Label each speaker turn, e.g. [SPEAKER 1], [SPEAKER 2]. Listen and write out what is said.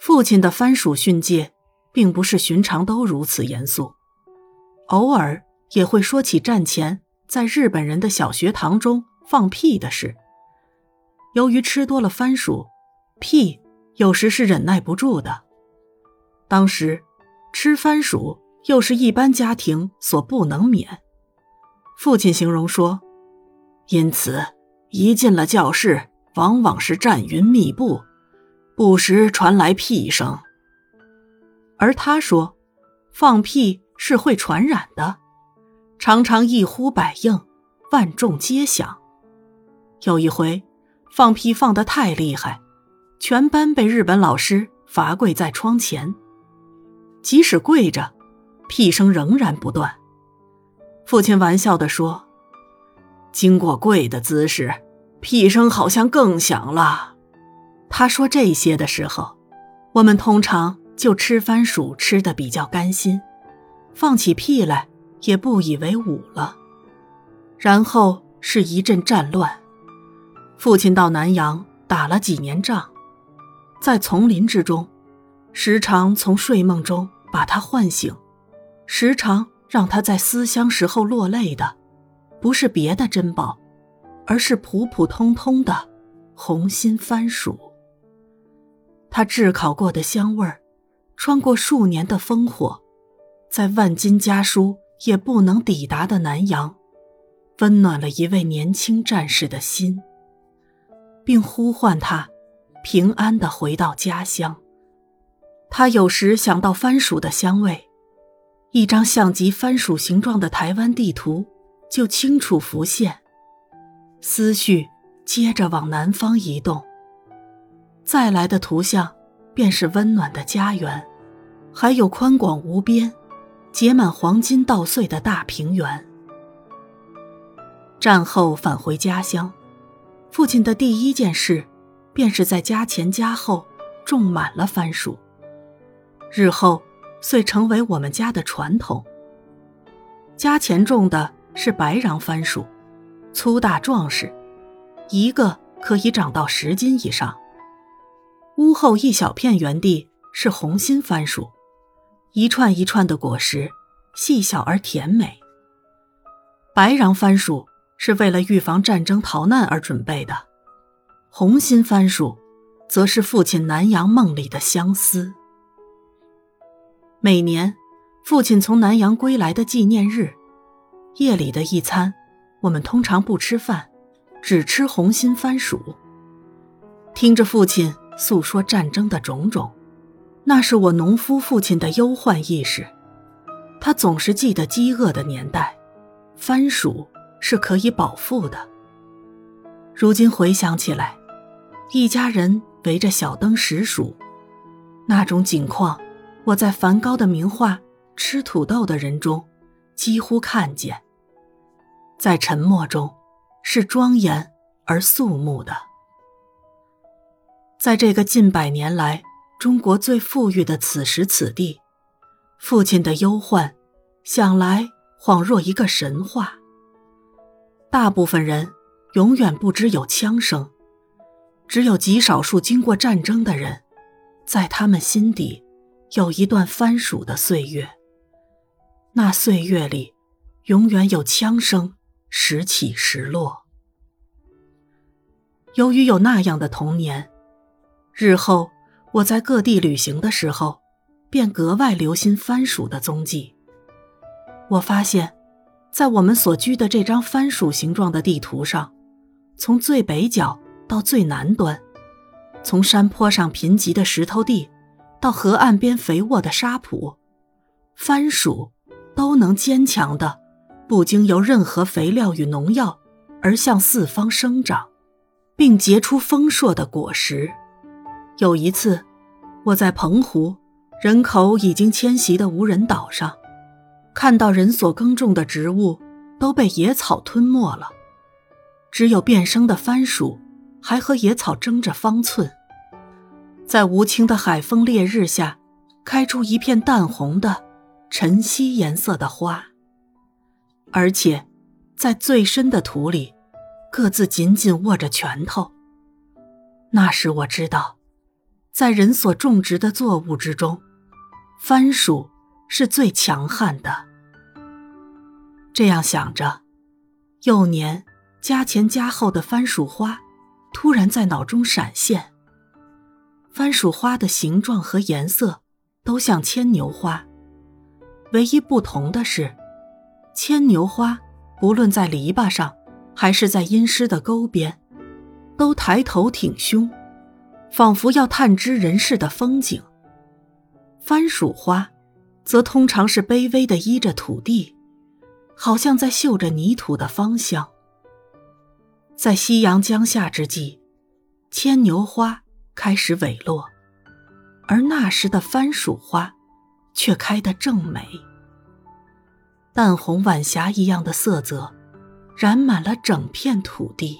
[SPEAKER 1] 父亲的番薯训诫，并不是寻常都如此严肃，偶尔也会说起战前在日本人的小学堂中放屁的事。由于吃多了番薯，屁有时是忍耐不住的。当时吃番薯又是一般家庭所不能免。父亲形容说：“因此一进了教室，往往是战云密布，不时传来屁声。”而他说：“放屁是会传染的，常常一呼百应，万众皆响。”有一回，放屁放得太厉害，全班被日本老师罚跪在窗前。即使跪着，屁声仍然不断。父亲玩笑地说：“经过跪的姿势，屁声好像更响了。”他说这些的时候，我们通常就吃番薯吃的比较甘心，放起屁来也不以为忤了。然后是一阵战乱，父亲到南阳打了几年仗，在丛林之中。时常从睡梦中把他唤醒，时常让他在思乡时候落泪的，不是别的珍宝，而是普普通通的红心番薯。他炙烤过的香味儿，穿过数年的烽火，在万金家书也不能抵达的南阳，温暖了一位年轻战士的心，并呼唤他平安的回到家乡。他有时想到番薯的香味，一张像极番薯形状的台湾地图就清楚浮现，思绪接着往南方移动。再来的图像便是温暖的家园，还有宽广无边、结满黄金稻穗的大平原。战后返回家乡，父亲的第一件事，便是在家前家后种满了番薯。日后，遂成为我们家的传统。家前种的是白瓤番薯，粗大壮实，一个可以长到十斤以上。屋后一小片园地是红心番薯，一串一串的果实，细小而甜美。白瓤番薯是为了预防战争逃难而准备的，红心番薯，则是父亲南阳梦里的相思。每年，父亲从南阳归来的纪念日，夜里的一餐，我们通常不吃饭，只吃红心番薯。听着父亲诉说战争的种种，那是我农夫父亲的忧患意识。他总是记得饥饿的年代，番薯是可以饱腹的。如今回想起来，一家人围着小灯食薯，那种景况。我在梵高的名画《吃土豆的人》中，几乎看见，在沉默中，是庄严而肃穆的。在这个近百年来中国最富裕的此时此地，父亲的忧患，想来恍若一个神话。大部分人永远不知有枪声，只有极少数经过战争的人，在他们心底。有一段番薯的岁月，那岁月里，永远有枪声时起时落。由于有那样的童年，日后我在各地旅行的时候，便格外留心番薯的踪迹。我发现，在我们所居的这张番薯形状的地图上，从最北角到最南端，从山坡上贫瘠的石头地。到河岸边肥沃的沙圃，番薯都能坚强的，不经由任何肥料与农药而向四方生长，并结出丰硕的果实。有一次，我在澎湖人口已经迁徙的无人岛上，看到人所耕种的植物都被野草吞没了，只有变生的番薯还和野草争着方寸。在无情的海风烈日下，开出一片淡红的晨曦颜色的花，而且，在最深的土里，各自紧紧握着拳头。那时我知道，在人所种植的作物之中，番薯是最强悍的。这样想着，幼年家前家后的番薯花突然在脑中闪现。番薯花的形状和颜色都像牵牛花，唯一不同的是，牵牛花不论在篱笆上，还是在阴湿的沟边，都抬头挺胸。仿佛要探知人世的风景。番薯花，则通常是卑微的依着土地，好像在嗅着泥土的芳香。在夕阳将下之际，牵牛花开始萎落，而那时的番薯花，却开得正美。淡红晚霞一样的色泽，染满了整片土地。